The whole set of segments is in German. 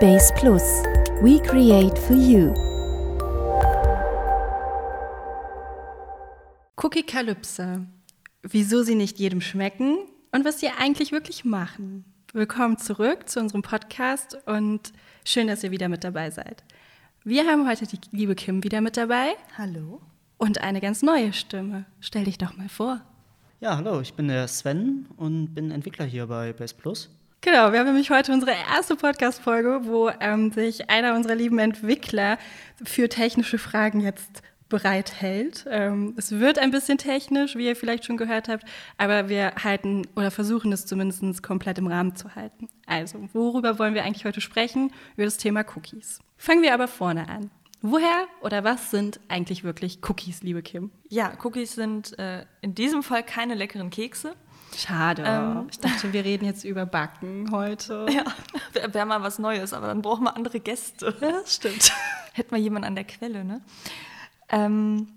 Base Plus. We create for you. Cookie-Kalypse. Wieso sie nicht jedem schmecken und was sie eigentlich wirklich machen. Willkommen zurück zu unserem Podcast und schön, dass ihr wieder mit dabei seid. Wir haben heute die liebe Kim wieder mit dabei. Hallo. Und eine ganz neue Stimme. Stell dich doch mal vor. Ja, hallo, ich bin der Sven und bin Entwickler hier bei Base Plus. Genau, wir haben nämlich heute unsere erste Podcast-Folge, wo ähm, sich einer unserer lieben Entwickler für technische Fragen jetzt bereithält. Ähm, es wird ein bisschen technisch, wie ihr vielleicht schon gehört habt, aber wir halten oder versuchen es zumindest komplett im Rahmen zu halten. Also, worüber wollen wir eigentlich heute sprechen? Über das Thema Cookies. Fangen wir aber vorne an. Woher oder was sind eigentlich wirklich Cookies, liebe Kim? Ja, Cookies sind äh, in diesem Fall keine leckeren Kekse. Schade. Ähm, ich dachte, wir reden jetzt über Backen heute. Ja, wäre wär mal was Neues, aber dann brauchen wir andere Gäste. Ja, das stimmt. Hätten wir jemanden an der Quelle, ne? Ähm,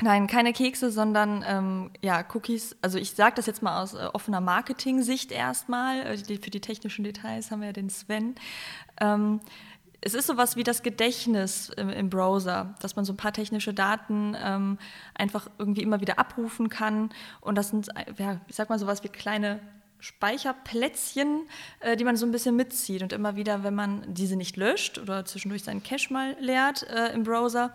nein, keine Kekse, sondern ähm, ja, Cookies. Also ich sage das jetzt mal aus äh, offener Marketing-Sicht erstmal. Äh, für die technischen Details haben wir ja den Sven. Es ist sowas wie das Gedächtnis im, im, Browser, dass man so ein paar technische Daten ähm, einfach irgendwie immer wieder abrufen kann. Und das sind, ja, ich sag mal, sowas wie kleine Speicherplätzchen, äh, die man so ein bisschen mitzieht. Und immer wieder, wenn man diese nicht löscht oder zwischendurch seinen Cache mal leert äh, im Browser,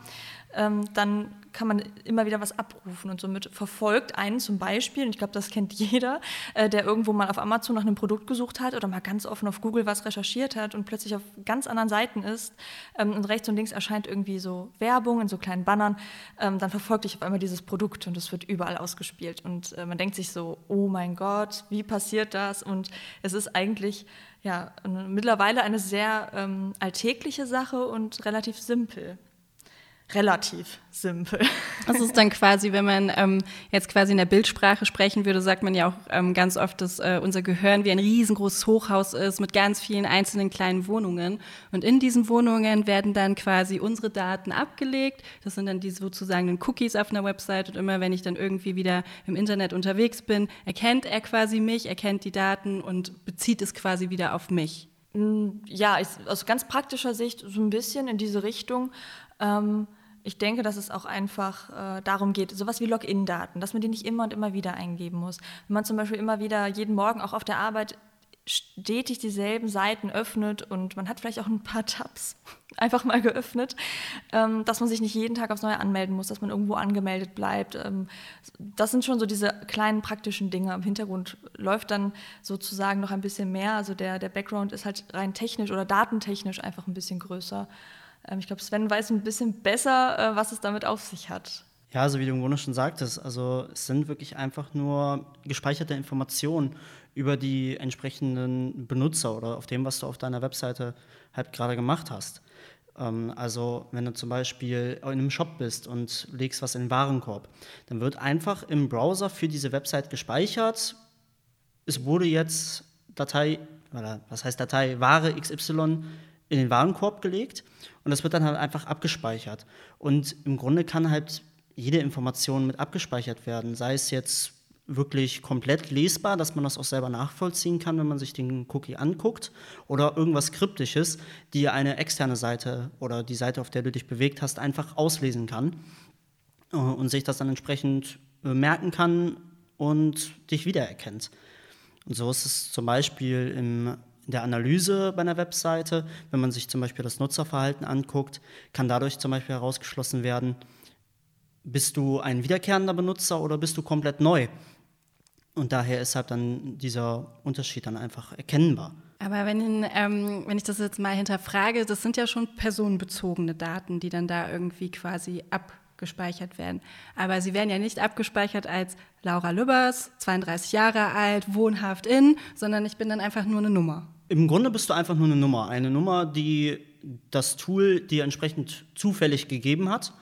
ähm, dann kann man immer wieder was abrufen und somit verfolgt einen zum Beispiel, und ich glaube, das kennt jeder, äh, der irgendwo mal auf Amazon nach einem Produkt gesucht hat oder mal ganz offen auf Google was recherchiert hat und plötzlich auf ganz anderen Seiten ist ähm, und rechts und links erscheint irgendwie so Werbung in so kleinen Bannern, ähm, dann verfolgt dich auf einmal dieses Produkt und es wird überall ausgespielt und äh, man denkt sich so, oh mein Gott, wie passiert das? Und es ist eigentlich ja mittlerweile eine sehr ähm, alltägliche Sache und relativ simpel relativ simpel. Das ist dann quasi, wenn man ähm, jetzt quasi in der Bildsprache sprechen würde, sagt man ja auch ähm, ganz oft, dass äh, unser Gehirn wie ein riesengroßes Hochhaus ist mit ganz vielen einzelnen kleinen Wohnungen. Und in diesen Wohnungen werden dann quasi unsere Daten abgelegt. Das sind dann die sozusagen Cookies auf einer Website. Und immer wenn ich dann irgendwie wieder im Internet unterwegs bin, erkennt er quasi mich, erkennt die Daten und bezieht es quasi wieder auf mich. Mm, ja, ich, aus ganz praktischer Sicht so ein bisschen in diese Richtung. Ähm, ich denke, dass es auch einfach äh, darum geht, sowas wie Login-Daten, dass man die nicht immer und immer wieder eingeben muss. Wenn man zum Beispiel immer wieder jeden Morgen auch auf der Arbeit stetig dieselben Seiten öffnet und man hat vielleicht auch ein paar Tabs einfach mal geöffnet, ähm, dass man sich nicht jeden Tag aufs Neue anmelden muss, dass man irgendwo angemeldet bleibt. Ähm, das sind schon so diese kleinen praktischen Dinge. Im Hintergrund läuft dann sozusagen noch ein bisschen mehr. Also der, der Background ist halt rein technisch oder datentechnisch einfach ein bisschen größer. Ähm, ich glaube, Sven weiß ein bisschen besser, äh, was es damit auf sich hat. Ja, also wie du im Grunde schon sagtest, also es sind wirklich einfach nur gespeicherte Informationen über die entsprechenden Benutzer oder auf dem, was du auf deiner Webseite halt gerade gemacht hast. Ähm, also wenn du zum Beispiel in einem Shop bist und legst was in den Warenkorb, dann wird einfach im Browser für diese Website gespeichert, es wurde jetzt Datei, oder was heißt Datei, Ware XY in den Warenkorb gelegt und das wird dann halt einfach abgespeichert. Und im Grunde kann halt jede Information mit abgespeichert werden, sei es jetzt wirklich komplett lesbar, dass man das auch selber nachvollziehen kann, wenn man sich den Cookie anguckt, oder irgendwas Kryptisches, die eine externe Seite oder die Seite, auf der du dich bewegt hast, einfach auslesen kann äh, und sich das dann entsprechend äh, merken kann und dich wiedererkennt. Und so ist es zum Beispiel im der Analyse bei einer Webseite, wenn man sich zum Beispiel das Nutzerverhalten anguckt, kann dadurch zum Beispiel herausgeschlossen werden, bist du ein wiederkehrender Benutzer oder bist du komplett neu? Und daher ist halt dann dieser Unterschied dann einfach erkennbar. Aber wenn, ähm, wenn ich das jetzt mal hinterfrage, das sind ja schon personenbezogene Daten, die dann da irgendwie quasi ab gespeichert werden. Aber sie werden ja nicht abgespeichert als Laura Lübbers, 32 Jahre alt, wohnhaft in, sondern ich bin dann einfach nur eine Nummer. Im Grunde bist du einfach nur eine Nummer. Eine Nummer, die das Tool dir entsprechend zufällig gegeben hat,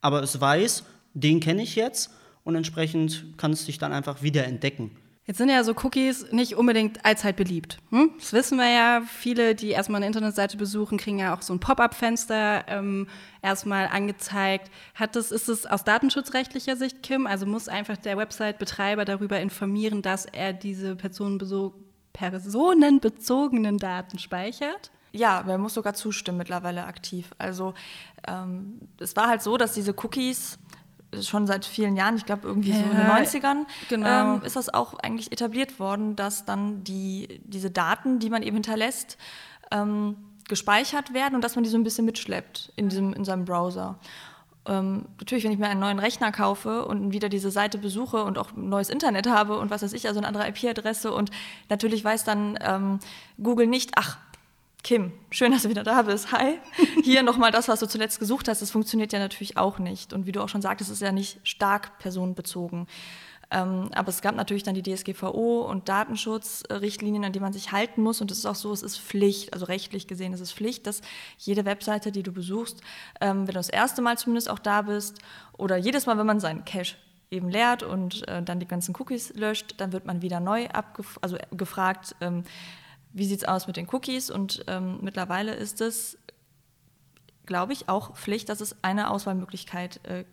aber es weiß, den kenne ich jetzt und entsprechend kannst du dich dann einfach wieder entdecken. Jetzt sind ja so Cookies nicht unbedingt allzeit beliebt. Hm? Das wissen wir ja. Viele, die erstmal eine Internetseite besuchen, kriegen ja auch so ein Pop-up-Fenster ähm, erstmal angezeigt. Hat das, ist es aus datenschutzrechtlicher Sicht, Kim? Also muss einfach der Website-Betreiber darüber informieren, dass er diese personenbezogenen Daten speichert? Ja, man muss sogar zustimmen mittlerweile aktiv. Also ähm, es war halt so, dass diese Cookies schon seit vielen Jahren, ich glaube irgendwie so in den 90ern, genau. ähm, ist das auch eigentlich etabliert worden, dass dann die, diese Daten, die man eben hinterlässt, ähm, gespeichert werden und dass man die so ein bisschen mitschleppt in, diesem, in seinem Browser. Ähm, natürlich, wenn ich mir einen neuen Rechner kaufe und wieder diese Seite besuche und auch ein neues Internet habe und was weiß ich, also eine andere IP-Adresse und natürlich weiß dann ähm, Google nicht, ach, Kim, schön, dass du wieder da bist. Hi. Hier nochmal das, was du zuletzt gesucht hast. Das funktioniert ja natürlich auch nicht. Und wie du auch schon sagtest, ist ja nicht stark personenbezogen. Ähm, aber es gab natürlich dann die DSGVO und Datenschutzrichtlinien, an die man sich halten muss. Und es ist auch so, es ist Pflicht, also rechtlich gesehen ist es Pflicht, dass jede Webseite, die du besuchst, ähm, wenn du das erste Mal zumindest auch da bist oder jedes Mal, wenn man seinen Cache eben leert und äh, dann die ganzen Cookies löscht, dann wird man wieder neu also gefragt, ähm, wie sieht es aus mit den Cookies? Und ähm, mittlerweile ist es, glaube ich, auch Pflicht, dass es eine Auswahlmöglichkeit äh,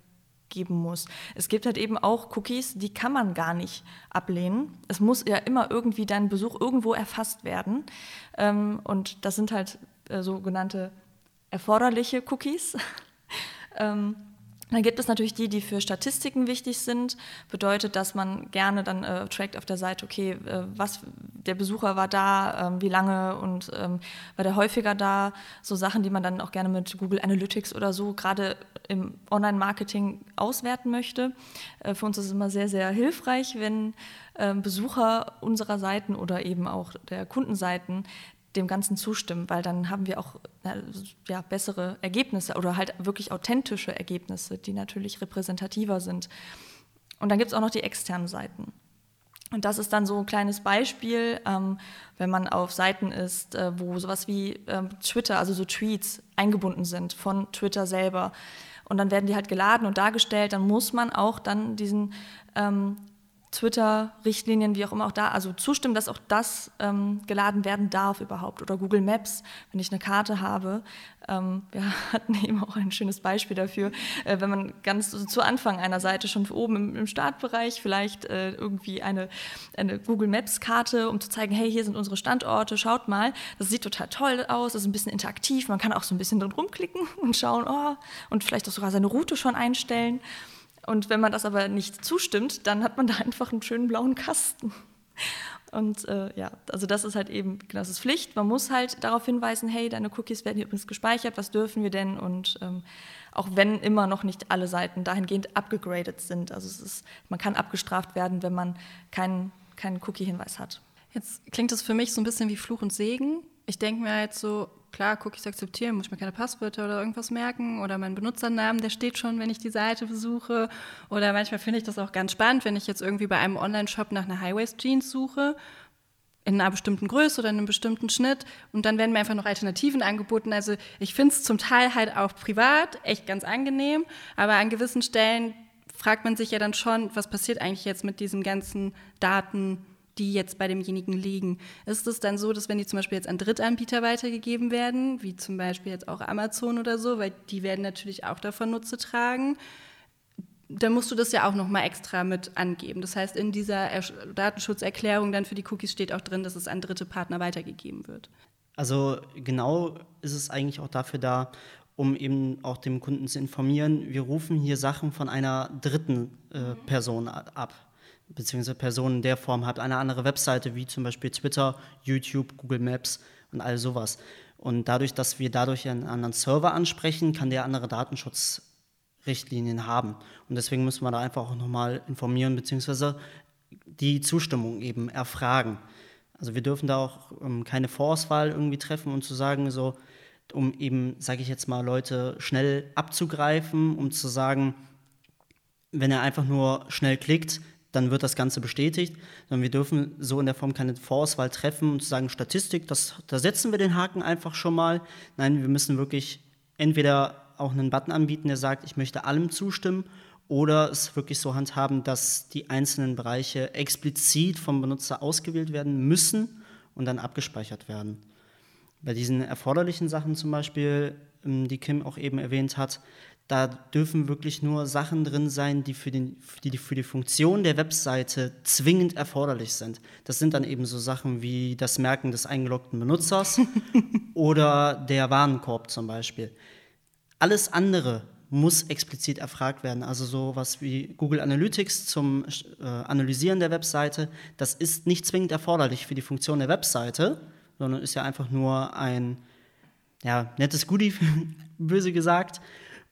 geben muss. Es gibt halt eben auch Cookies, die kann man gar nicht ablehnen. Es muss ja immer irgendwie dein Besuch irgendwo erfasst werden. Ähm, und das sind halt äh, sogenannte erforderliche Cookies. ähm, dann gibt es natürlich die, die für Statistiken wichtig sind. Bedeutet, dass man gerne dann äh, trackt auf der Seite, okay, äh, was der Besucher war da, ähm, wie lange und ähm, war der häufiger da. So Sachen, die man dann auch gerne mit Google Analytics oder so gerade im Online-Marketing auswerten möchte. Äh, für uns ist es immer sehr, sehr hilfreich, wenn ähm, Besucher unserer Seiten oder eben auch der Kundenseiten dem Ganzen zustimmen, weil dann haben wir auch ja, bessere Ergebnisse oder halt wirklich authentische Ergebnisse, die natürlich repräsentativer sind. Und dann gibt es auch noch die externen Seiten. Und das ist dann so ein kleines Beispiel, ähm, wenn man auf Seiten ist, äh, wo sowas wie ähm, Twitter, also so Tweets eingebunden sind von Twitter selber. Und dann werden die halt geladen und dargestellt, dann muss man auch dann diesen ähm, Twitter-Richtlinien, wie auch immer auch da, also zustimmen, dass auch das ähm, geladen werden darf überhaupt. Oder Google Maps, wenn ich eine Karte habe. Ähm, wir hatten eben auch ein schönes Beispiel dafür, äh, wenn man ganz so zu Anfang einer Seite schon oben im, im Startbereich vielleicht äh, irgendwie eine, eine Google Maps-Karte, um zu zeigen, hey, hier sind unsere Standorte, schaut mal. Das sieht total toll aus, das ist ein bisschen interaktiv, man kann auch so ein bisschen drin rumklicken und schauen, oh, und vielleicht auch sogar seine Route schon einstellen. Und wenn man das aber nicht zustimmt, dann hat man da einfach einen schönen blauen Kasten. Und äh, ja, also das ist halt eben, genau, das ist Pflicht. Man muss halt darauf hinweisen, hey, deine Cookies werden hier übrigens gespeichert, was dürfen wir denn? Und ähm, auch wenn immer noch nicht alle Seiten dahingehend abgegradet sind. Also es ist, man kann abgestraft werden, wenn man keinen, keinen Cookie-Hinweis hat. Jetzt klingt das für mich so ein bisschen wie Fluch und Segen. Ich denke mir halt so, klar, Cookies akzeptieren, muss ich mir keine Passwörter oder irgendwas merken oder mein Benutzernamen, der steht schon, wenn ich die Seite besuche. Oder manchmal finde ich das auch ganz spannend, wenn ich jetzt irgendwie bei einem Online-Shop nach einer High-Waist-Jeans suche, in einer bestimmten Größe oder in einem bestimmten Schnitt und dann werden mir einfach noch Alternativen angeboten. Also ich finde es zum Teil halt auch privat echt ganz angenehm, aber an gewissen Stellen fragt man sich ja dann schon, was passiert eigentlich jetzt mit diesen ganzen Daten, die jetzt bei demjenigen liegen. Ist es dann so, dass wenn die zum Beispiel jetzt an Drittanbieter weitergegeben werden, wie zum Beispiel jetzt auch Amazon oder so, weil die werden natürlich auch davon Nutze tragen, dann musst du das ja auch nochmal extra mit angeben. Das heißt, in dieser Datenschutzerklärung dann für die Cookies steht auch drin, dass es an dritte Partner weitergegeben wird. Also genau ist es eigentlich auch dafür da, um eben auch dem Kunden zu informieren, wir rufen hier Sachen von einer dritten äh, Person ab beziehungsweise Personen in der Form hat, eine andere Webseite wie zum Beispiel Twitter, YouTube, Google Maps und all sowas. Und dadurch, dass wir dadurch einen anderen Server ansprechen, kann der andere Datenschutzrichtlinien haben. Und deswegen müssen wir da einfach auch nochmal informieren, beziehungsweise die Zustimmung eben erfragen. Also wir dürfen da auch ähm, keine Vorauswahl irgendwie treffen und zu sagen, so, um eben, sage ich jetzt mal, Leute schnell abzugreifen, um zu sagen, wenn er einfach nur schnell klickt, dann wird das Ganze bestätigt. Sondern wir dürfen so in der Form keine Vorauswahl treffen und sagen, Statistik, das, da setzen wir den Haken einfach schon mal. Nein, wir müssen wirklich entweder auch einen Button anbieten, der sagt, ich möchte allem zustimmen, oder es wirklich so handhaben, dass die einzelnen Bereiche explizit vom Benutzer ausgewählt werden müssen und dann abgespeichert werden. Bei diesen erforderlichen Sachen zum Beispiel, ähm, die Kim auch eben erwähnt hat, da dürfen wirklich nur Sachen drin sein, die für, den, die für die Funktion der Webseite zwingend erforderlich sind. Das sind dann eben so Sachen wie das Merken des eingeloggten Benutzers oder der Warenkorb zum Beispiel. Alles andere muss explizit erfragt werden. Also sowas wie Google Analytics zum äh, Analysieren der Webseite, das ist nicht zwingend erforderlich für die Funktion der Webseite, sondern ist ja einfach nur ein ja, nettes Goodie, böse gesagt.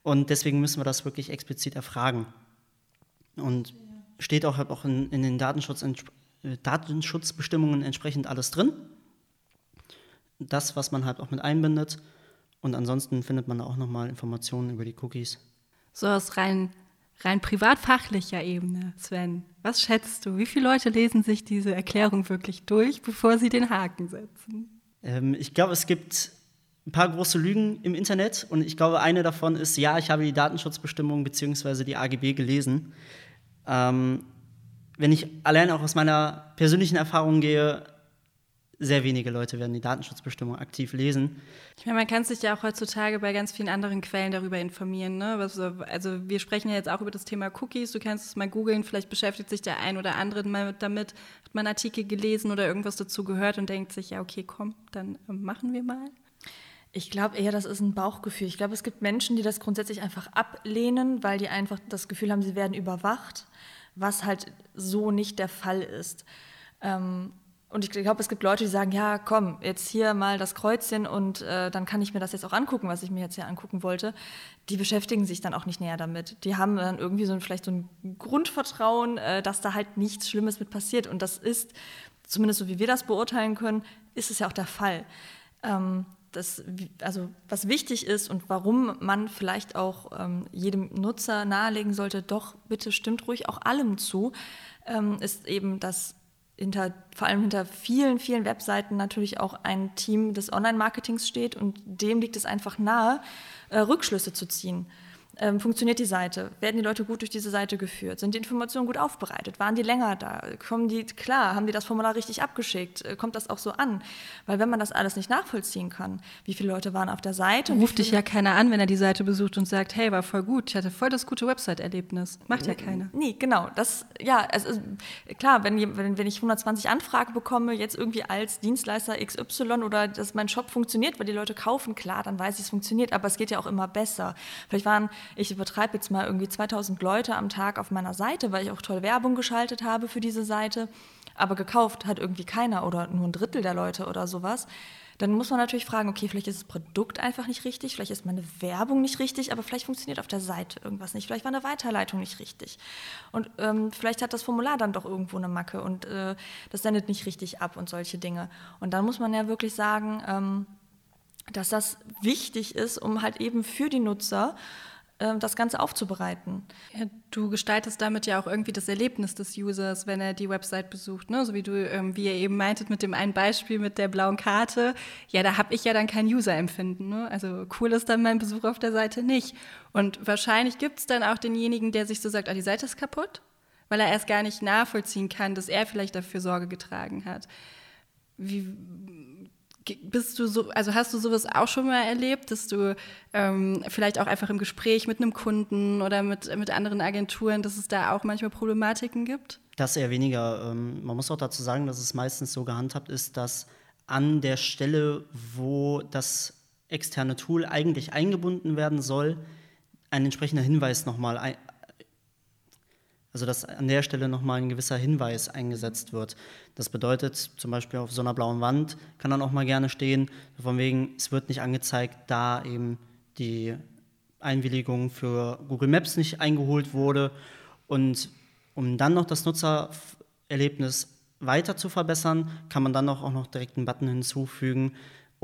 Und deswegen müssen wir das wirklich explizit erfragen. Und steht auch, auch in, in den Datenschutz, äh, Datenschutzbestimmungen entsprechend alles drin. Das, was man halt auch mit einbindet. Und ansonsten findet man auch nochmal Informationen über die Cookies. So aus rein, rein privatfachlicher Ebene, Sven. Was schätzt du? Wie viele Leute lesen sich diese Erklärung wirklich durch, bevor sie den Haken setzen? Ähm, ich glaube, es gibt ein paar große Lügen im Internet und ich glaube, eine davon ist, ja, ich habe die Datenschutzbestimmungen bzw. die AGB gelesen. Ähm, wenn ich allein auch aus meiner persönlichen Erfahrung gehe, sehr wenige Leute werden die Datenschutzbestimmung aktiv lesen. Ich meine, man kann sich ja auch heutzutage bei ganz vielen anderen Quellen darüber informieren. Ne? Also wir sprechen ja jetzt auch über das Thema Cookies. Du kannst es mal googeln, vielleicht beschäftigt sich der ein oder andere mal damit, hat man Artikel gelesen oder irgendwas dazu gehört und denkt sich, ja, okay, komm, dann äh, machen wir mal. Ich glaube eher, das ist ein Bauchgefühl. Ich glaube, es gibt Menschen, die das grundsätzlich einfach ablehnen, weil die einfach das Gefühl haben, sie werden überwacht, was halt so nicht der Fall ist. Ähm, und ich glaube, es gibt Leute, die sagen, ja, komm, jetzt hier mal das Kreuzchen und äh, dann kann ich mir das jetzt auch angucken, was ich mir jetzt hier angucken wollte. Die beschäftigen sich dann auch nicht näher damit. Die haben dann irgendwie so vielleicht so ein Grundvertrauen, äh, dass da halt nichts Schlimmes mit passiert. Und das ist, zumindest so wie wir das beurteilen können, ist es ja auch der Fall. Das, also was wichtig ist und warum man vielleicht auch ähm, jedem Nutzer nahelegen sollte, doch bitte stimmt ruhig auch allem zu, ähm, ist eben, dass hinter, vor allem hinter vielen, vielen Webseiten natürlich auch ein Team des Online-Marketings steht und dem liegt es einfach nahe, äh, Rückschlüsse zu ziehen. Ähm, funktioniert die Seite? Werden die Leute gut durch diese Seite geführt? Sind die Informationen gut aufbereitet? Waren die länger da? Kommen die klar? Haben die das Formular richtig abgeschickt? Äh, kommt das auch so an? Weil wenn man das alles nicht nachvollziehen kann, wie viele Leute waren auf der Seite? Ruft dich ja keiner an, wenn er die Seite besucht und sagt, hey, war voll gut, ich hatte voll das gute Website-Erlebnis. Macht ja keiner. Nee, genau. Das, ja, es ist, klar, wenn, wenn, wenn ich 120 Anfragen bekomme, jetzt irgendwie als Dienstleister XY oder dass mein Shop funktioniert, weil die Leute kaufen, klar, dann weiß ich, es funktioniert, aber es geht ja auch immer besser. Vielleicht waren ich übertreibe jetzt mal irgendwie 2000 Leute am Tag auf meiner Seite, weil ich auch toll Werbung geschaltet habe für diese Seite, aber gekauft hat irgendwie keiner oder nur ein Drittel der Leute oder sowas. Dann muss man natürlich fragen, okay, vielleicht ist das Produkt einfach nicht richtig, vielleicht ist meine Werbung nicht richtig, aber vielleicht funktioniert auf der Seite irgendwas nicht, vielleicht war eine Weiterleitung nicht richtig. Und ähm, vielleicht hat das Formular dann doch irgendwo eine Macke und äh, das sendet nicht richtig ab und solche Dinge. Und dann muss man ja wirklich sagen, ähm, dass das wichtig ist, um halt eben für die Nutzer das Ganze aufzubereiten. Ja, du gestaltest damit ja auch irgendwie das Erlebnis des Users, wenn er die Website besucht. Ne? So wie du, ähm, wie ihr eben meintet mit dem einen Beispiel mit der blauen Karte. Ja, da habe ich ja dann kein User-Empfinden. Ne? Also cool ist dann mein Besuch auf der Seite nicht. Und wahrscheinlich gibt es dann auch denjenigen, der sich so sagt, ah, die Seite ist kaputt, weil er erst gar nicht nachvollziehen kann, dass er vielleicht dafür Sorge getragen hat. Wie, bist du so, also hast du sowas auch schon mal erlebt, dass du ähm, vielleicht auch einfach im Gespräch mit einem Kunden oder mit, mit anderen Agenturen, dass es da auch manchmal Problematiken gibt? Das eher weniger. Ähm, man muss auch dazu sagen, dass es meistens so gehandhabt ist, dass an der Stelle, wo das externe Tool eigentlich eingebunden werden soll, ein entsprechender Hinweis nochmal also dass an der Stelle nochmal ein gewisser Hinweis eingesetzt wird. Das bedeutet zum Beispiel auf so einer blauen Wand kann dann auch mal gerne stehen, von wegen, es wird nicht angezeigt, da eben die Einwilligung für Google Maps nicht eingeholt wurde. Und um dann noch das Nutzererlebnis weiter zu verbessern, kann man dann auch noch direkt einen Button hinzufügen,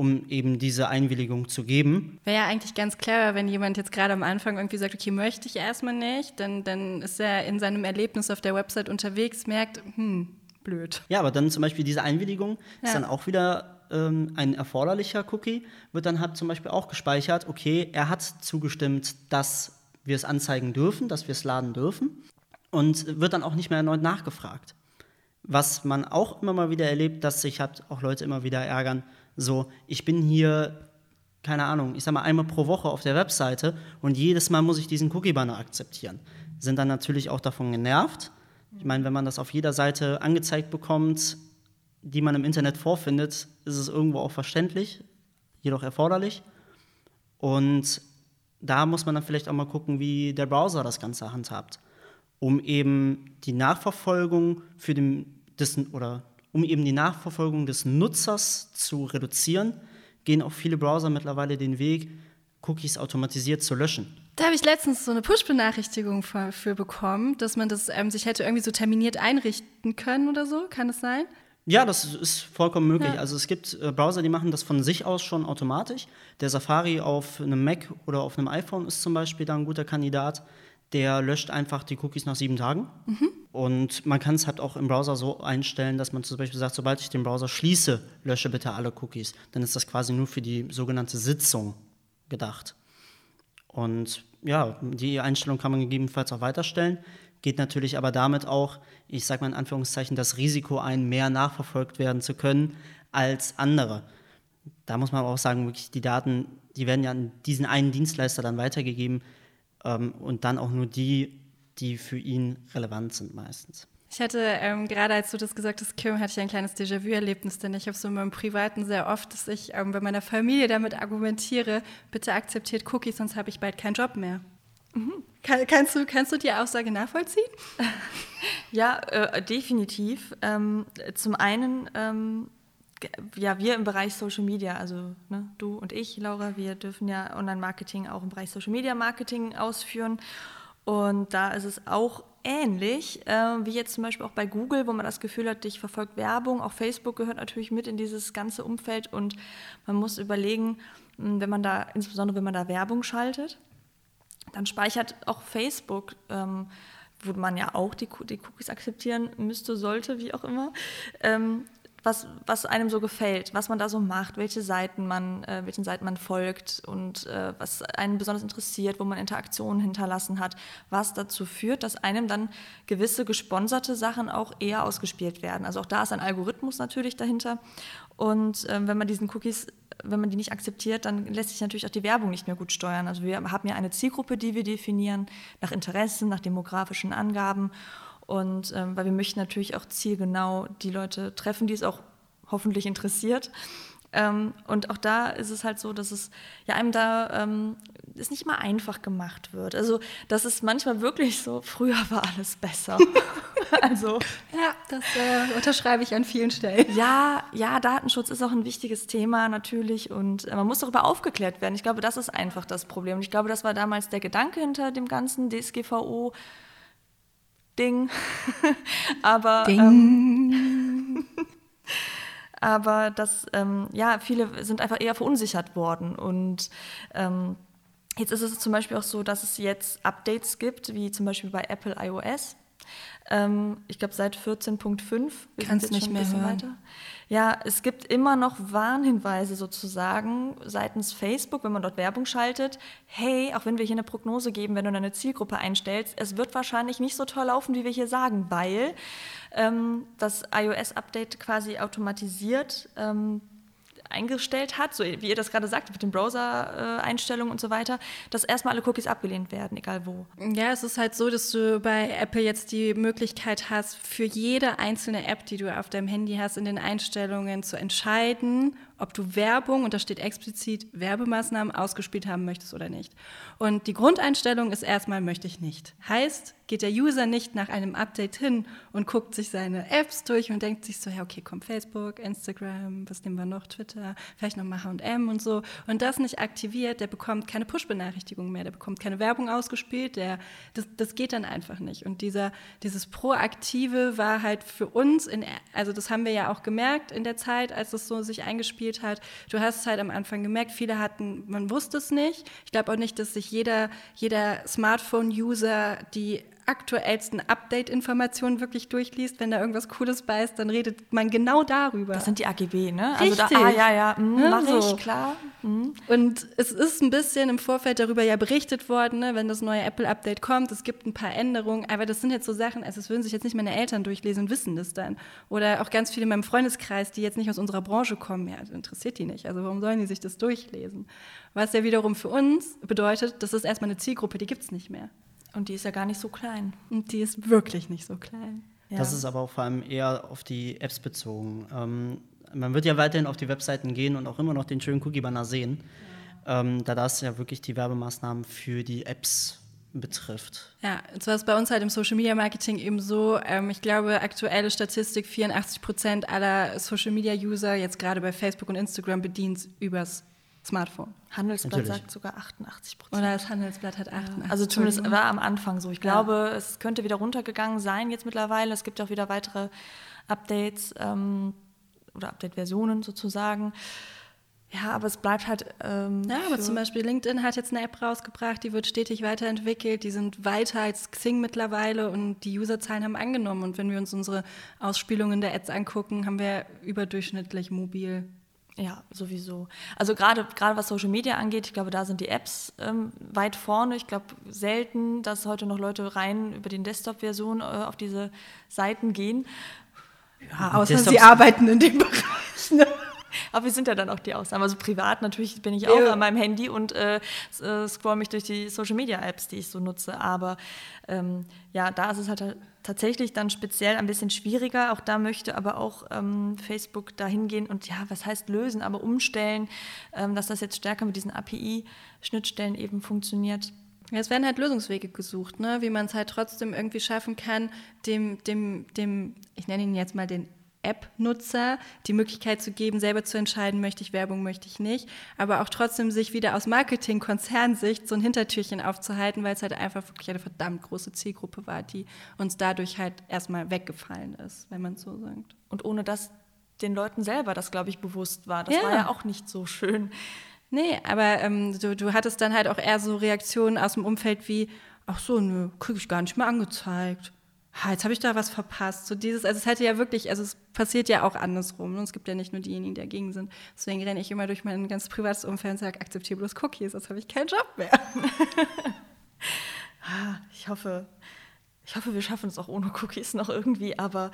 um eben diese Einwilligung zu geben. Wäre ja eigentlich ganz clever, wenn jemand jetzt gerade am Anfang irgendwie sagt, okay, möchte ich erstmal nicht, dann, dann ist er in seinem Erlebnis auf der Website unterwegs, merkt, hm, blöd. Ja, aber dann zum Beispiel diese Einwilligung ja. ist dann auch wieder ähm, ein erforderlicher Cookie, wird dann halt zum Beispiel auch gespeichert, okay, er hat zugestimmt, dass wir es anzeigen dürfen, dass wir es laden dürfen und wird dann auch nicht mehr erneut nachgefragt. Was man auch immer mal wieder erlebt, dass sich halt auch Leute immer wieder ärgern, So, ich bin hier, keine Ahnung, ich sag mal einmal pro Woche auf der Webseite und jedes Mal muss ich diesen Cookie-Banner akzeptieren. Sind dann natürlich auch davon genervt. Ich meine, wenn man das auf jeder Seite angezeigt bekommt, die man im Internet vorfindet, ist es irgendwo auch verständlich, jedoch erforderlich. Und da muss man dann vielleicht auch mal gucken, wie der Browser das Ganze handhabt, um eben die Nachverfolgung für den des, oder um eben die Nachverfolgung des Nutzers zu reduzieren, gehen auch viele Browser mittlerweile den Weg, Cookies automatisiert zu löschen. Da habe ich letztens so eine Push-Benachrichtigung für, für, bekommen, dass man das ähm, sich hätte irgendwie so terminiert einrichten können oder so. Kann das sein? Ja, das ist vollkommen möglich. Ja. Also es gibt äh, Browser, die machen das von sich aus schon automatisch. Der Safari auf einem Mac oder auf einem iPhone ist zum Beispiel da ein guter Kandidat. Der löscht einfach die Cookies nach sieben Tagen. Mhm. Und man kann es halt auch im Browser so einstellen, dass man zum Beispiel sagt, sobald ich den Browser schließe, lösche bitte alle Cookies. Dann ist das quasi nur für die sogenannte Sitzung gedacht. Und ja, die Einstellung kann man gegebenenfalls auch weiterstellen geht natürlich aber damit auch, ich sage mal in Anführungszeichen, das Risiko ein, mehr nachverfolgt werden zu können als andere. Da muss man aber auch sagen, wirklich die Daten, die werden ja an diesen einen Dienstleister dann weitergegeben ähm, und dann auch nur die, die für ihn relevant sind meistens. Ich hatte ähm, gerade, als du das gesagt hast, Kim, hatte ich ein kleines Déjà-vu-Erlebnis, denn ich habe so in meinem Privaten sehr oft, dass ich ähm, bei meiner Familie damit argumentiere, bitte akzeptiert Cookies, sonst habe ich bald keinen Job mehr. Mhm. Kann, kannst, du, kannst du die Aussage nachvollziehen? Ja, äh, definitiv. Ähm, zum einen, ähm, ja, wir im Bereich Social Media, also ne, du und ich, Laura, wir dürfen ja Online-Marketing auch im Bereich Social Media Marketing ausführen. Und da ist es auch ähnlich, äh, wie jetzt zum Beispiel auch bei Google, wo man das Gefühl hat, dich verfolgt Werbung. Auch Facebook gehört natürlich mit in dieses ganze Umfeld und man muss überlegen, wenn man da, insbesondere wenn man da Werbung schaltet, dann speichert auch Facebook, ähm, wo man ja auch die, die, Cookies akzeptieren müsste, sollte, wie auch immer, ähm, was, was einem so gefällt, was man da so macht, welche Seiten man, äh, welchen Seiten man folgt und äh, was einen besonders interessiert, wo man Interaktionen hinterlassen hat, was dazu führt, dass einem dann gewisse gesponserte Sachen auch eher ausgespielt werden. Also auch da ist ein Algorithmus natürlich dahinter. Und äh, wenn man diesen Cookies wenn man die nicht akzeptiert, dann lässt sich natürlich auch die Werbung nicht mehr gut steuern. Also wir haben ja eine Zielgruppe, die wir definieren, nach Interessen, nach demografischen Angaben. Und ähm, weil wir möchten natürlich auch zielgenau die Leute treffen, die es auch hoffentlich interessiert. Ähm, und auch da ist es halt so, dass es ja einem da ähm, es nicht immer einfach gemacht wird. Also das ist manchmal wirklich so, früher war alles besser. also ja, das äh, unterschreibe ich an vielen Stellen. Ja, ja, Datenschutz ist auch ein wichtiges Thema natürlich und äh, man muss darüber aufgeklärt werden. Ich glaube, das ist einfach das Problem. Und ich glaube, das war damals der Gedanke hinter dem ganzen DSGVO. Ding. Aber Ding. Ähm, aber das, ähm, ja, viele sind einfach eher verunsichert worden. Und ähm, jetzt ist es zum Beispiel auch so, dass es jetzt Updates gibt, wie zum Beispiel bei Apple iOS. Ähm, ich glaube seit 14.5. Kannst nicht mehr hören. Weiter. Ja, es gibt immer noch Warnhinweise sozusagen seitens Facebook, wenn man dort Werbung schaltet. Hey, auch wenn wir hier eine Prognose geben, wenn du eine Zielgruppe einstellst, es wird wahrscheinlich nicht so toll laufen, wie wir hier sagen, weil ähm, das iOS-Update quasi automatisiert ähm, eingestellt hat, so wie ihr das gerade sagt, mit den Browser-Einstellungen und so weiter, dass erstmal alle Cookies abgelehnt werden, egal wo. Ja, es ist halt so, dass du bei Apple jetzt die Möglichkeit hast, für jede einzelne App, die du auf deinem Handy hast, in den Einstellungen zu entscheiden, ob du Werbung, und da steht explizit Werbemaßnahmen, ausgespielt haben möchtest oder nicht. Und die Grundeinstellung ist erstmal, möchte ich nicht. Heißt, geht der User nicht nach einem Update hin und guckt sich seine Apps durch und denkt sich so, ja, okay, kommt Facebook, Instagram, was nehmen wir noch, Twitter, vielleicht noch mal H&M und so. Und das nicht aktiviert, der bekommt keine Push-Benachrichtigung mehr, der bekommt keine Werbung ausgespielt, der, das, das geht dann einfach nicht. Und dieser, dieses Proaktive war halt für uns, in, also das haben wir ja auch gemerkt in der Zeit, als es so sich eingespielt hat. Du hast es halt am Anfang gemerkt, viele hatten, man wusste es nicht. Ich glaube auch nicht, dass sich jeder, jeder Smartphone-User die aktuellsten Update-Informationen wirklich durchliest. Wenn da irgendwas Cooles bei ist, dann redet man genau darüber. Das sind die AGB, ne? Richtig. Also da, ah, ja, ja, mh, Ja, mach so. ich, klar. Mhm. Und es ist ein bisschen im Vorfeld darüber ja berichtet worden, ne, wenn das neue Apple-Update kommt. Es gibt ein paar Änderungen, aber das sind jetzt so Sachen, also das würden sich jetzt nicht meine Eltern durchlesen und wissen das dann. Oder auch ganz viele in meinem Freundeskreis, die jetzt nicht aus unserer Branche kommen, ja, das interessiert die nicht. Also warum sollen die sich das durchlesen? Was ja wiederum für uns bedeutet, das ist erstmal eine Zielgruppe, die gibt es nicht mehr. Und die ist ja gar nicht so klein. Und die ist wirklich nicht so klein. Ja. Das ist aber auch vor allem eher auf die Apps bezogen. Ähm, man wird ja weiterhin auf die Webseiten gehen und auch immer noch den schönen Cookie-Banner sehen, ähm, da das ja wirklich die Werbemaßnahmen für die Apps betrifft. Ja, und zwar ist bei uns halt im Social Media Marketing eben so, ähm, ich glaube, aktuelle Statistik, 84 Prozent aller Social Media User, jetzt gerade bei Facebook und Instagram, bedienen es übers Smartphone. Handelsblatt Natürlich. sagt sogar 88 Prozent. Oder das Handelsblatt hat 88. Also zumindest war am Anfang so. Ich Ja. glaube, es könnte wieder runtergegangen sein jetzt mittlerweile. Es gibt auch wieder weitere Updates ähm, oder Update-Versionen sozusagen. Ja, aber es bleibt halt. Ähm, Ja, aber zum Beispiel LinkedIn hat jetzt eine App rausgebracht, die wird stetig weiterentwickelt, die sind weiter als Xing mittlerweile und die Userzahlen haben angenommen. Und wenn wir uns unsere Ausspielungen der Ads angucken, haben wir überdurchschnittlich mobil. Ja, sowieso. Also gerade gerade was Social Media angeht, ich glaube, da sind die Apps ähm, weit vorne. Ich glaube selten, dass heute noch Leute rein über den Desktop-Version äh, auf diese Seiten gehen. Ja, außer Desktops- sie arbeiten in dem Bereich. Ne? Aber wir sind ja dann auch die Ausnahmen. Also privat natürlich bin ich auch Ja. an meinem Handy und äh, äh, scroll mich durch die Social Media Apps, die ich so nutze. Aber ähm, ja, da ist es halt tatsächlich dann speziell ein bisschen schwieriger. Auch da möchte aber auch ähm, Facebook dahin gehen und ja, was heißt lösen, aber umstellen, ähm, dass das jetzt stärker mit diesen API-Schnittstellen eben funktioniert. Ja, es werden halt Lösungswege gesucht, ne? wie man es halt trotzdem irgendwie schaffen kann, dem, dem, dem, ich nenne ihn jetzt mal den App-Nutzer, die Möglichkeit zu geben, selber zu entscheiden, möchte ich Werbung, möchte ich nicht, aber auch trotzdem sich wieder aus Marketing-Konzernsicht so ein Hintertürchen aufzuhalten, weil es halt einfach wirklich eine verdammt große Zielgruppe war, die uns dadurch halt erstmal weggefallen ist, wenn man es so sagt. Und ohne dass den Leuten selber das, glaube ich, bewusst war. Das Ja. war ja auch nicht so schön. Nee, aber ähm, du, du hattest dann halt auch eher so Reaktionen aus dem Umfeld wie, ach so, nö, kriege ich gar nicht mehr angezeigt. Ha, jetzt habe ich da was verpasst. So dieses, also es hätte ja wirklich, also es passiert ja auch andersrum. Und es gibt ja nicht nur diejenigen, die dagegen sind. Deswegen renne ich immer durch mein ganz privates Umfeld und sage, akzeptiere bloß Cookies, sonst habe ich keinen Job mehr. Ah, Ich hoffe, ich hoffe, wir schaffen es auch ohne Cookies noch irgendwie, aber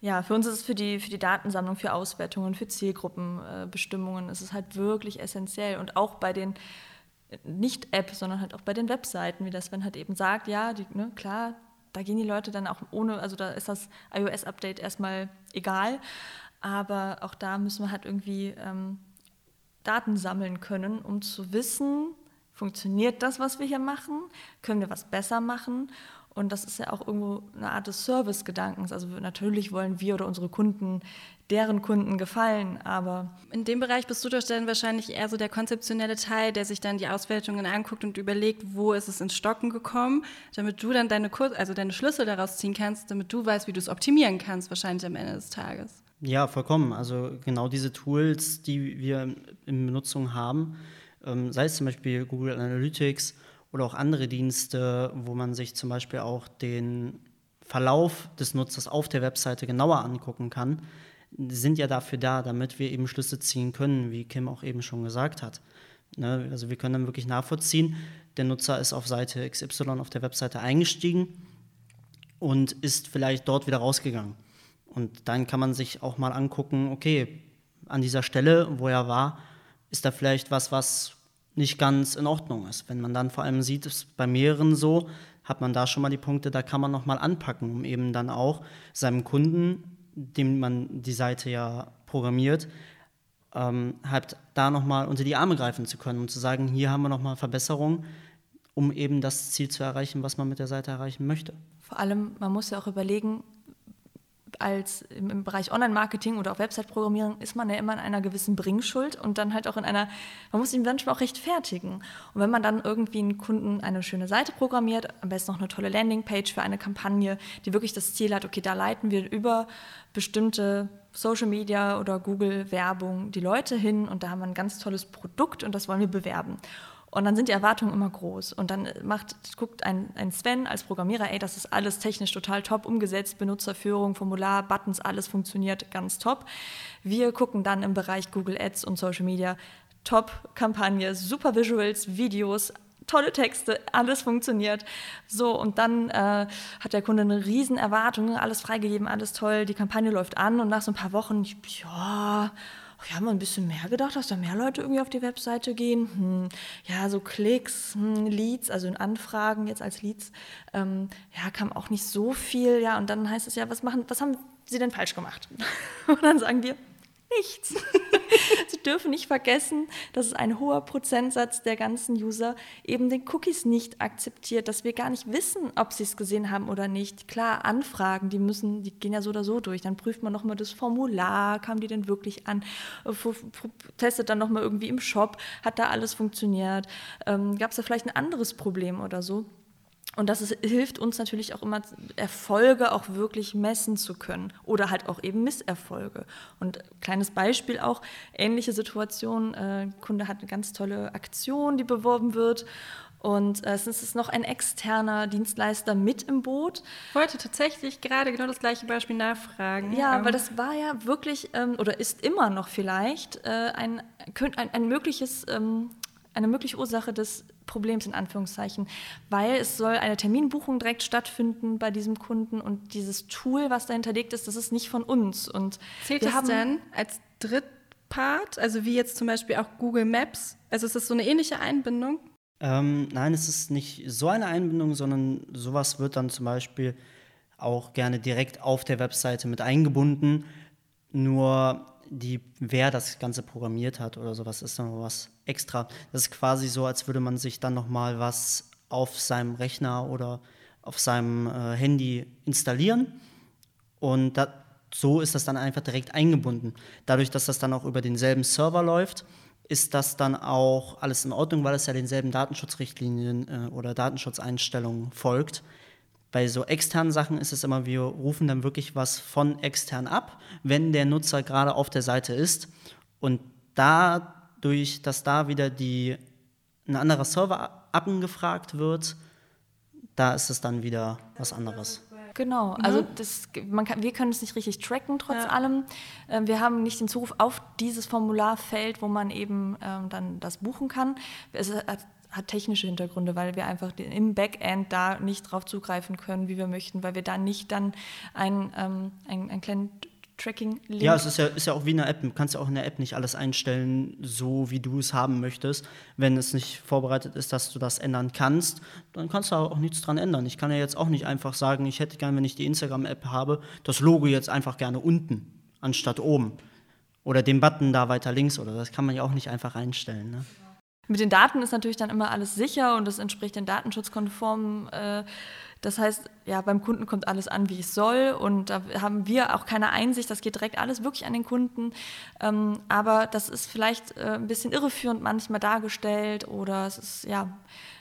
ja, für uns ist es für die, für die Datensammlung, für Auswertungen, für Zielgruppenbestimmungen, ist es halt wirklich essentiell. Und auch bei den äh, nicht-App, sondern halt auch bei den Webseiten, wie das Sven halt eben sagt, ja, die, ne, klar, da gehen die Leute dann auch ohne, also da ist das iOS-Update erstmal egal, aber auch da müssen wir halt irgendwie ähm, Daten sammeln können, um zu wissen, funktioniert das, was wir hier machen? Können wir was besser machen? Und das ist ja auch irgendwo eine Art des Service-Gedankens. Also natürlich wollen wir oder unsere Kunden deren Kunden gefallen, aber In dem Bereich bist du doch dann wahrscheinlich eher so der konzeptionelle Teil, der sich dann die Auswertungen anguckt und überlegt, wo ist es ins Stocken gekommen, damit du dann deine, Kur also deine Schlüsse daraus ziehen kannst, damit du weißt, wie du es optimieren kannst, wahrscheinlich am Ende des Tages. Ja, vollkommen. Also genau diese Tools, die wir in Benutzung haben, ähm, sei es zum Beispiel Google Analytics oder auch andere Dienste, wo man sich zum Beispiel auch den Verlauf des Nutzers auf der Webseite genauer angucken kann, sind ja dafür da, damit wir eben Schlüsse ziehen können, wie Kim auch eben schon gesagt hat. Ne? Also wir können dann wirklich nachvollziehen, der Nutzer ist auf Seite XY auf der Webseite eingestiegen und ist vielleicht dort wieder rausgegangen. Und dann kann man sich auch mal angucken, okay, an dieser Stelle, wo er war, ist da vielleicht was, was nicht ganz in Ordnung ist. Wenn man dann vor allem sieht, ist bei mehreren so, hat man da schon mal die Punkte, da kann man noch mal anpacken, um eben dann auch seinem Kunden, dem man die Seite ja programmiert, ähm, halt da noch mal unter die Arme greifen zu können und zu sagen, hier haben wir noch mal Verbesserungen, um eben das Ziel zu erreichen, was man mit der Seite erreichen möchte. vor allem, man muss ja auch überlegen, als im, Bereich Online-Marketing oder auch Website-Programmierung ist man ja immer in einer gewissen Bringschuld und dann halt auch in einer, man muss ihn manchmal auch rechtfertigen. Und wenn man dann irgendwie einen Kunden eine schöne Seite programmiert, am besten noch eine tolle Landingpage für eine Kampagne, die wirklich das Ziel hat, okay, da leiten wir über bestimmte Social Media oder Google Werbung die Leute hin und da haben wir ein ganz tolles Produkt und das wollen wir bewerben. Und dann sind die Erwartungen immer groß. Und dann macht, guckt ein, ein Sven als Programmierer, ey, das ist alles technisch total top umgesetzt, Benutzerführung, Formular, Buttons, alles funktioniert ganz top. Wir gucken dann im Bereich Google Ads und Social Media, Top-Kampagne, super Visuals, Videos, tolle Texte, alles funktioniert. So, und dann äh, hat der Kunde eine riesen Erwartung, alles freigegeben, alles toll, die Kampagne läuft an und nach so ein paar Wochen, ja, wir haben ein bisschen mehr gedacht, dass da mehr Leute irgendwie auf die Webseite gehen. Hm, ja, so Klicks, hm, Leads, also in Anfragen jetzt als Leads, ähm, ja, kam auch nicht so viel. Ja, und dann heißt es ja, was machen, was haben Sie denn falsch gemacht? Und dann sagen wir, nichts. Sie dürfen nicht vergessen, dass ein hoher Prozentsatz der ganzen User eben den Cookies nicht akzeptiert, dass wir gar nicht wissen, ob sie es gesehen haben oder nicht. Klar, Anfragen, die müssen, die gehen ja so oder so durch. Dann prüft man nochmal das Formular, kam die denn wirklich an, testet dann nochmal irgendwie im Shop, hat da alles funktioniert, ähm, gab es da vielleicht ein anderes Problem oder so. Und das ist, hilft uns natürlich auch immer, Erfolge auch wirklich messen zu können oder halt auch eben Misserfolge. Und kleines Beispiel auch, ähnliche Situation, äh, Kunde hat eine ganz tolle Aktion, die beworben wird und äh, es ist noch ein externer Dienstleister mit im Boot. Ich wollte tatsächlich gerade genau das gleiche Beispiel nachfragen. Ja, ähm. weil das war ja wirklich ähm, oder ist immer noch vielleicht äh, ein, ein, ein mögliches, ähm, eine mögliche Ursache des Problems in Anführungszeichen, weil es soll eine Terminbuchung direkt stattfinden bei diesem Kunden und dieses Tool, was da hinterlegt ist, das ist nicht von uns. Und Zählt das denn als Drittpart, also wie jetzt zum Beispiel auch Google Maps? Also ist das so eine ähnliche Einbindung? Ähm, nein, es ist nicht so eine Einbindung, sondern sowas wird dann zum Beispiel auch gerne direkt auf der Webseite mit eingebunden. Nur die, wer das Ganze programmiert hat oder sowas, ist dann was extra. Das ist quasi so, als würde man sich dann nochmal was auf seinem Rechner oder auf seinem äh, Handy installieren. Und da, so ist das dann einfach direkt eingebunden. Dadurch, dass das dann auch über denselben Server läuft, ist das dann auch alles in Ordnung, weil es ja denselben Datenschutzrichtlinien äh, oder Datenschutzeinstellungen folgt. Bei so externen Sachen ist es immer, wir rufen dann wirklich was von extern ab, wenn der Nutzer gerade auf der Seite ist. Und dadurch, dass da wieder die, ein anderer Server abgefragt wird, da ist es dann wieder was anderes. Genau, also das, man kann, wir können es nicht richtig tracken, trotz ja. allem. Ähm, wir haben nicht den Zuruf auf dieses Formularfeld, wo man eben ähm, dann das buchen kann. Es hat hat technische Hintergründe, weil wir einfach im Backend da nicht drauf zugreifen können, wie wir möchten, weil wir da nicht dann einen, ähm, einen, einen kleinen Tracking-Link. Ja, es ist ja, ist ja auch wie eine App. Du kannst ja auch in der App nicht alles einstellen, so wie du es haben möchtest. Wenn es nicht vorbereitet ist, dass du das ändern kannst, dann kannst du auch nichts dran ändern. Ich kann ja jetzt auch nicht einfach sagen, ich hätte gerne, wenn ich die Instagram-App habe, das Logo jetzt einfach gerne unten, anstatt oben. Oder den Button da weiter links oder das kann man ja auch nicht einfach einstellen. Ne? Mit den Daten ist natürlich dann immer alles sicher und es entspricht den datenschutzkonformen. Äh, das heißt, ja, beim Kunden kommt alles an, wie es soll und da haben wir auch keine Einsicht. Das geht direkt alles wirklich an den Kunden. Ähm, aber das ist vielleicht äh, ein bisschen irreführend manchmal dargestellt oder es ist ja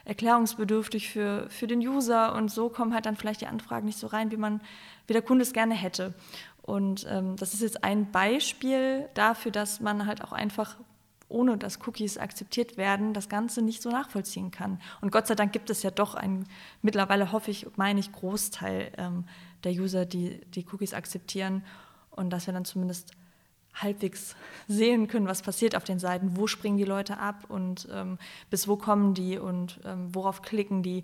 erklärungsbedürftig für, für den User und so kommen halt dann vielleicht die Anfragen nicht so rein, wie man, wie der Kunde es gerne hätte. Und ähm, das ist jetzt ein Beispiel dafür, dass man halt auch einfach ohne dass Cookies akzeptiert werden, das Ganze nicht so nachvollziehen kann. Und Gott sei Dank gibt es ja doch einen, mittlerweile hoffe ich, meine ich, Großteil ähm, der User, die die Cookies akzeptieren und dass wir dann zumindest halbwegs sehen können, was passiert auf den Seiten, wo springen die Leute ab und ähm, bis wo kommen die und ähm, worauf klicken die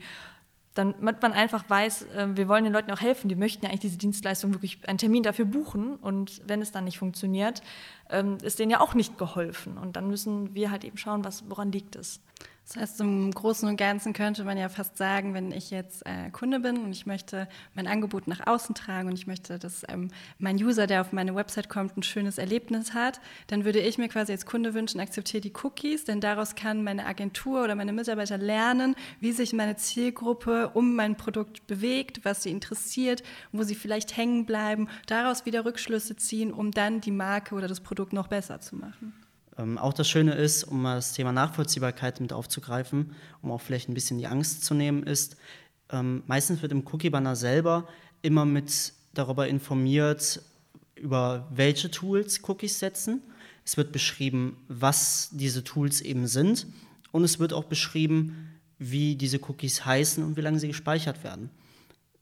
damit man einfach weiß, äh, wir wollen den Leuten auch helfen, die möchten ja eigentlich diese Dienstleistung wirklich einen Termin dafür buchen und wenn es dann nicht funktioniert, ähm, ist denen ja auch nicht geholfen und dann müssen wir halt eben schauen, was, woran liegt es. Das heißt, im Großen und Ganzen könnte man ja fast sagen, wenn ich jetzt äh, Kunde bin und ich möchte mein Angebot nach außen tragen und ich möchte, dass ähm, mein User, der auf meine Website kommt, ein schönes Erlebnis hat, dann würde ich mir quasi als Kunde wünschen, akzeptiere die Cookies, denn daraus kann meine Agentur oder meine Mitarbeiter lernen, wie sich meine Zielgruppe um mein Produkt bewegt, was sie interessiert, wo sie vielleicht hängen bleiben, daraus wieder Rückschlüsse ziehen, um dann die Marke oder das Produkt noch besser zu machen. Ähm, auch das Schöne ist, um mal das Thema Nachvollziehbarkeit mit aufzugreifen, um auch vielleicht ein bisschen die Angst zu nehmen, ist, ähm, meistens wird im Cookie-Banner selber immer mit darüber informiert, über welche Tools Cookies setzen. Es wird beschrieben, was diese Tools eben sind und es wird auch beschrieben, wie diese Cookies heißen und wie lange sie gespeichert werden.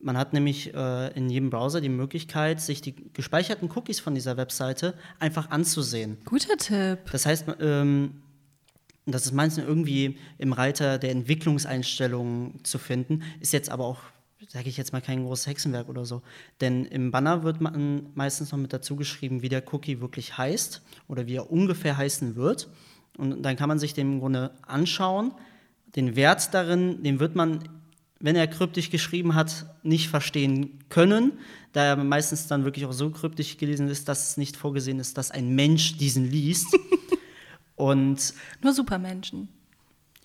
Man hat nämlich äh, in jedem Browser die Möglichkeit, sich die gespeicherten Cookies von dieser Webseite einfach anzusehen. Guter Tipp. Das heißt, ähm, das ist meistens irgendwie im Reiter der Entwicklungseinstellungen zu finden, ist jetzt aber auch, sage ich jetzt mal, kein großes Hexenwerk oder so. Denn im Banner wird man meistens noch mit dazu geschrieben, wie der Cookie wirklich heißt oder wie er ungefähr heißen wird. Und dann kann man sich den im Grunde anschauen. Den Wert darin, den wird man wenn er kryptisch geschrieben hat, nicht verstehen können, da er meistens dann wirklich auch so kryptisch gelesen ist, dass es nicht vorgesehen ist, dass ein Mensch diesen liest. Und nur Supermenschen.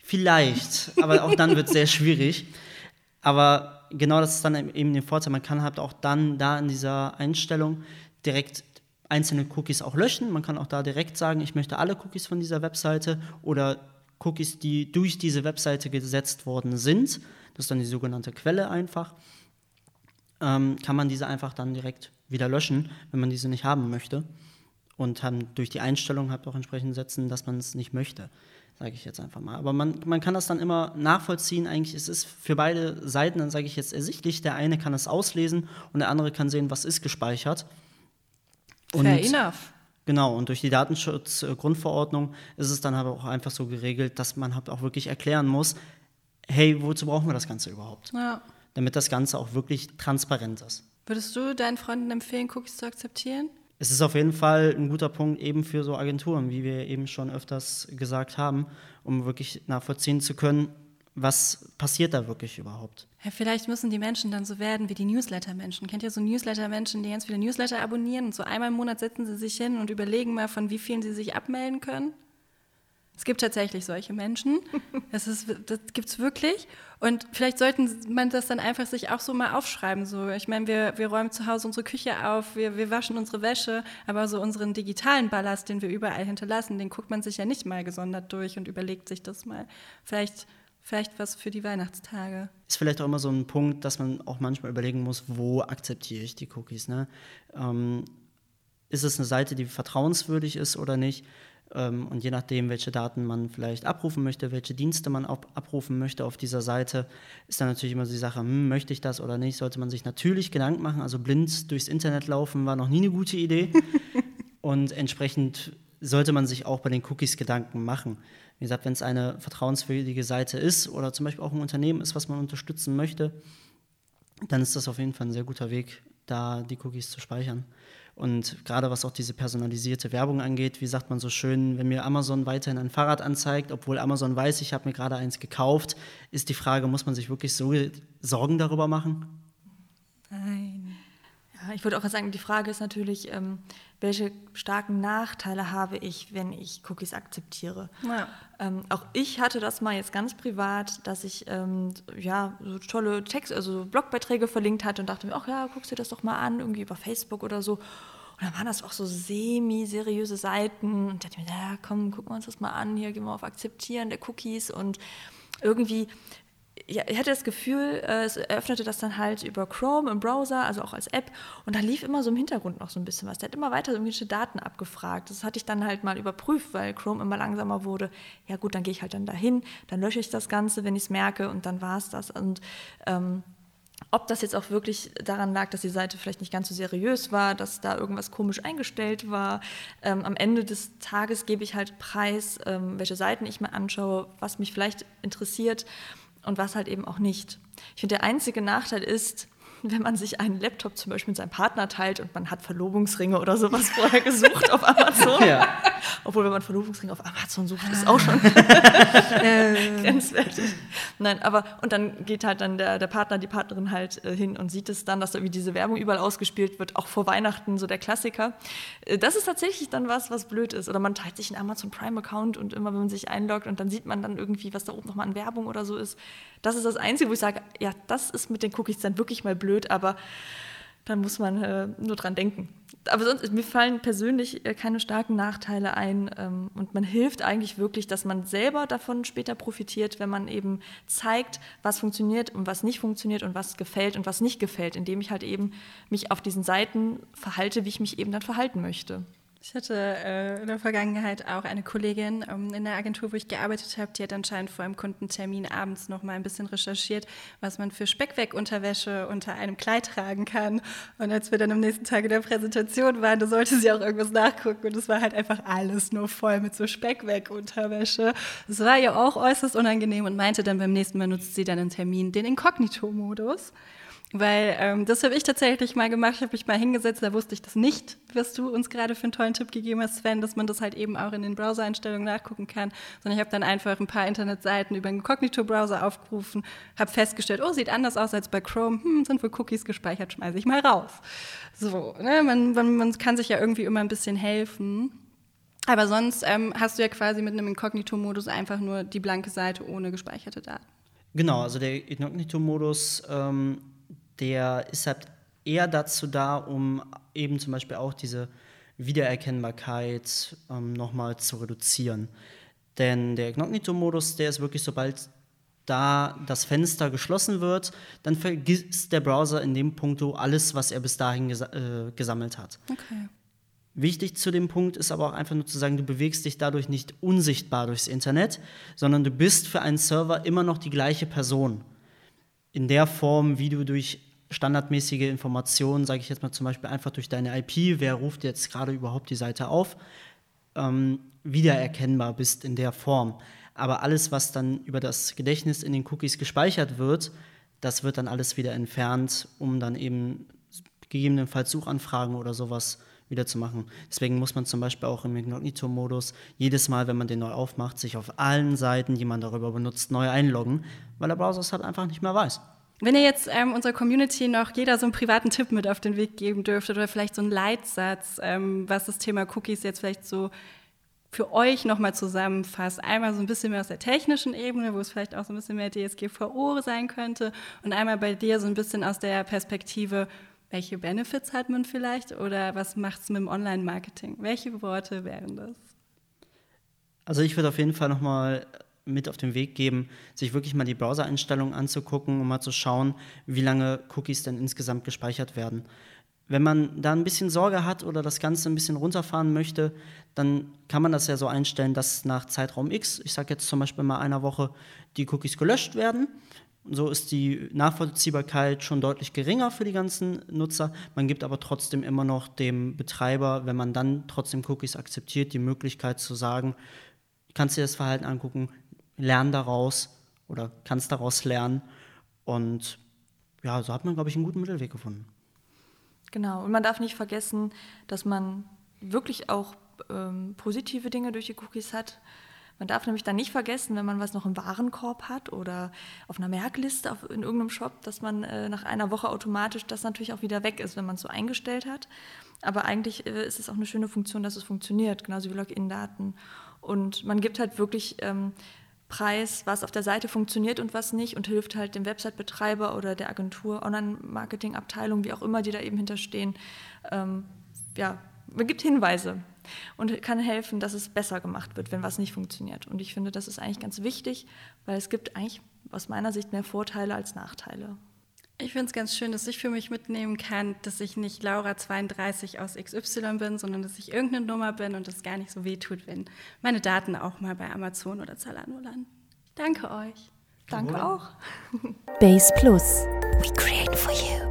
Vielleicht, aber auch dann wird es sehr schwierig. Aber genau das ist dann eben der Vorteil. Man kann halt auch dann da in dieser Einstellung direkt einzelne Cookies auch löschen. Man kann auch da direkt sagen, ich möchte alle Cookies von dieser Webseite oder Cookies, die durch diese Webseite gesetzt worden sind das ist dann die sogenannte Quelle einfach, ähm, kann man diese einfach dann direkt wieder löschen, wenn man diese nicht haben möchte. Und dann durch die Einstellung halt auch entsprechend setzen, dass man es nicht möchte, sage ich jetzt einfach mal. Aber man, man kann das dann immer nachvollziehen. Eigentlich ist es für beide Seiten, dann sage ich jetzt ersichtlich, der eine kann es auslesen und der andere kann sehen, was ist gespeichert. Und Fair enough. Genau, und durch die Datenschutzgrundverordnung ist es dann aber auch einfach so geregelt, dass man halt auch wirklich erklären muss, hey, wozu brauchen wir das Ganze überhaupt? Ja. Damit das Ganze auch wirklich transparent ist. Würdest du deinen Freunden empfehlen, Cookies zu akzeptieren? Es ist auf jeden Fall ein guter Punkt eben für so Agenturen, wie wir eben schon öfters gesagt haben, um wirklich nachvollziehen zu können, was passiert da wirklich überhaupt. Ja, vielleicht müssen die Menschen dann so werden wie die Newsletter-Menschen. Kennt ihr so Newsletter-Menschen, die ganz viele Newsletter abonnieren und so einmal im Monat setzen sie sich hin und überlegen mal, von wie vielen sie sich abmelden können? Es gibt tatsächlich solche Menschen. Das, das gibt es wirklich. Und vielleicht sollten man das dann einfach sich auch so mal aufschreiben. So, ich meine, wir, wir räumen zu Hause unsere Küche auf, wir, wir waschen unsere Wäsche, aber so unseren digitalen Ballast, den wir überall hinterlassen, den guckt man sich ja nicht mal gesondert durch und überlegt sich das mal. Vielleicht, vielleicht was für die Weihnachtstage. Ist vielleicht auch immer so ein Punkt, dass man auch manchmal überlegen muss, wo akzeptiere ich die Cookies. Ne? Ähm, ist es eine Seite, die vertrauenswürdig ist oder nicht? Ähm, und je nachdem, welche Daten man vielleicht abrufen möchte, welche Dienste man abrufen möchte auf dieser Seite, ist dann natürlich immer die Sache, hm, möchte ich das oder nicht, sollte man sich natürlich Gedanken machen. Also blind durchs Internet laufen war noch nie eine gute Idee. und entsprechend sollte man sich auch bei den Cookies Gedanken machen. Wie gesagt, wenn es eine vertrauenswürdige Seite ist oder zum Beispiel auch ein Unternehmen ist, was man unterstützen möchte, dann ist das auf jeden Fall ein sehr guter Weg, da die Cookies zu speichern. Und gerade was auch diese personalisierte Werbung angeht, wie sagt man so schön, wenn mir Amazon weiterhin ein Fahrrad anzeigt, obwohl Amazon weiß, ich habe mir gerade eins gekauft, ist die Frage, muss man sich wirklich so Sorgen darüber machen? Ja, ich würde auch sagen, die Frage ist natürlich, ähm, welche starken Nachteile habe ich, wenn ich Cookies akzeptiere? Ja. Ähm, auch ich hatte das mal jetzt ganz privat, dass ich ähm, ja so tolle Text, also Blogbeiträge verlinkt hatte und dachte mir, ach ja, guckst dir das doch mal an, irgendwie über Facebook oder so. Und dann waren das auch so semi-seriöse Seiten. Und da dachte ich mir, ja, komm, gucken wir uns das mal an. Hier gehen wir auf Akzeptieren der Cookies. Und irgendwie ich hatte das Gefühl, äh, es eröffnete das dann halt über Chrome im Browser, also auch als App. Und da lief immer so im Hintergrund noch so ein bisschen was. Der hat immer weiter irgendwelche Daten abgefragt. Das hatte ich dann halt mal überprüft, weil Chrome immer langsamer wurde. Ja gut, dann gehe ich halt dann dahin, dann lösche ich das Ganze, wenn ich es merke und dann war es das. Und ähm, ob das jetzt auch wirklich daran lag, dass die Seite vielleicht nicht ganz so seriös war, dass da irgendwas komisch eingestellt war. Ähm, am Ende des Tages gebe ich halt preis, ähm, welche Seiten ich mir anschaue, was mich vielleicht interessiert und was halt eben auch nicht. Ich finde, der einzige Nachteil ist, wenn man sich einen Laptop zum Beispiel mit seinem Partner teilt und man hat Verlobungsringe oder sowas vorher gesucht auf Amazon. Ja. Obwohl, wenn man Verlobungsringe auf Amazon sucht, ist auch schon grenzwertig. Nein, aber und dann geht halt dann der, der Partner, die Partnerin halt äh, hin und sieht es dann, dass da irgendwie diese Werbung überall ausgespielt wird, auch vor Weihnachten, so der Klassiker. Äh, das ist tatsächlich dann was, was blöd ist. Oder man teilt sich einen Amazon Prime-Account und immer, wenn man sich einloggt und dann sieht man dann irgendwie, was da oben nochmal an Werbung oder so ist. Das ist das Einzige, wo ich sage, ja, das ist mit den Cookies dann wirklich mal blöd, aber dann muss man äh, nur dran denken. Aber sonst, mir fallen persönlich äh, keine starken Nachteile ein ähm, und man hilft eigentlich wirklich, dass man selber davon später profitiert, wenn man eben zeigt, was funktioniert und was nicht funktioniert und was gefällt und was nicht gefällt, indem ich halt eben mich auf diesen Seiten verhalte, wie ich mich eben dann verhalten möchte. Ich hatte äh, in der Vergangenheit auch eine Kollegin ähm, in der Agentur, wo ich gearbeitet habe, die hat anscheinend vor einem Kundentermin abends noch mal ein bisschen recherchiert, was man für Speckweg-Unterwäsche unter einem Kleid tragen kann. Und als wir dann am nächsten Tag in der Präsentation waren, da sollte sie auch irgendwas nachgucken und es war halt einfach alles nur voll mit so Speckweg-Unterwäsche. Das war ihr auch äußerst unangenehm und meinte dann beim nächsten Mal nutzt sie dann einen Termin den Inkognito-Modus. Weil ähm, das habe ich tatsächlich mal gemacht. Habe mich mal hingesetzt, da wusste ich das nicht, was du uns gerade für einen tollen Tipp gegeben hast, Sven, dass man das halt eben auch in den Browser-Einstellungen nachgucken kann. Sondern ich habe dann einfach ein paar Internetseiten über einen Cognito-Browser aufgerufen, habe festgestellt, oh, sieht anders aus als bei Chrome, hm, sind wohl Cookies gespeichert, schmeiße ich mal raus. So, ne? man, man, man kann sich ja irgendwie immer ein bisschen helfen. Aber sonst ähm, hast du ja quasi mit einem Inkognito-Modus einfach nur die blanke Seite ohne gespeicherte Daten. Genau, also der Inkognito-Modus ähm, der ist halt eher dazu da, um eben zum Beispiel auch diese Wiedererkennbarkeit ähm, nochmal zu reduzieren. Denn der Inkognito-Modus, der ist wirklich, sobald da das Fenster geschlossen wird, dann vergisst der Browser in dem Punkt alles, was er bis dahin ges äh, gesammelt hat. Okay. Wichtig zu dem Punkt ist aber auch einfach nur zu sagen, du bewegst dich dadurch nicht unsichtbar durchs Internet, sondern du bist für einen Server immer noch die gleiche Person. In der Form, wie du durch standardmäßige Informationen, sage ich jetzt mal zum Beispiel einfach durch deine IP, wer ruft jetzt gerade überhaupt die Seite auf, ähm, wiedererkennbar bist in der Form. Aber alles, was dann über das Gedächtnis in den Cookies gespeichert wird, das wird dann alles wieder entfernt, um dann eben gegebenenfalls Suchanfragen oder sowas wieder zu machen. Deswegen muss man zum Beispiel auch im Inkognito-Modus jedes Mal, wenn man den neu aufmacht, sich auf allen Seiten, die man darüber benutzt, neu einloggen, weil der Browser es halt einfach nicht mehr weiß. Wenn ihr jetzt ähm, unserer Community noch jeder so einen privaten Tipp mit auf den Weg geben dürftet oder vielleicht so einen Leitsatz, ähm, was das Thema Cookies jetzt vielleicht so für euch nochmal zusammenfasst. Einmal so ein bisschen mehr aus der technischen Ebene, wo es vielleicht auch so ein bisschen mehr DSGVO sein könnte und einmal bei dir so ein bisschen aus der Perspektive, welche Benefits hat man vielleicht oder was macht es mit dem Online-Marketing? Welche Worte wären das? Also ich würde auf jeden Fall nochmal mit auf den Weg geben, sich wirklich mal die Browser-Einstellungen anzugucken, um mal zu schauen, wie lange Cookies denn insgesamt gespeichert werden. Wenn man da ein bisschen Sorge hat oder das Ganze ein bisschen runterfahren möchte, dann kann man das ja so einstellen, dass nach Zeitraum X, ich sage jetzt zum Beispiel mal einer Woche, die Cookies gelöscht werden. So ist die Nachvollziehbarkeit schon deutlich geringer für die ganzen Nutzer. Man gibt aber trotzdem immer noch dem Betreiber, wenn man dann trotzdem Cookies akzeptiert, die Möglichkeit zu sagen, kannst dir das Verhalten angucken, lern daraus oder kannst daraus lernen. Und ja, so hat man, glaube ich, einen guten Mittelweg gefunden. Genau, und man darf nicht vergessen, dass man wirklich auch ähm, positive Dinge durch die Cookies hat. Man darf nämlich dann nicht vergessen, wenn man was noch im Warenkorb hat oder auf einer Merkliste auf, in irgendeinem Shop, dass man äh, nach einer Woche automatisch das natürlich auch wieder weg ist, wenn man es so eingestellt hat. Aber eigentlich äh, ist es auch eine schöne Funktion, dass es funktioniert, genauso wie Login-Daten. Und man gibt halt wirklich ähm, Preis, was auf der Seite funktioniert und was nicht und hilft halt dem Website-Betreiber oder der Agentur, Online-Marketing-Abteilung, wie auch immer, die da eben hinterstehen. Ähm, ja, man gibt Hinweise und kann helfen, dass es besser gemacht wird, wenn was nicht funktioniert. Und ich finde, das ist eigentlich ganz wichtig, weil es gibt eigentlich aus meiner Sicht mehr Vorteile als Nachteile. Ich finde es ganz schön, dass ich für mich mitnehmen kann, dass ich nicht Laura 32 aus XY bin, sondern dass ich irgendeine Nummer bin und es gar nicht so wehtut, wenn meine Daten auch mal bei Amazon oder Zalando landen. Danke euch. Danke auch. Base Plus. We create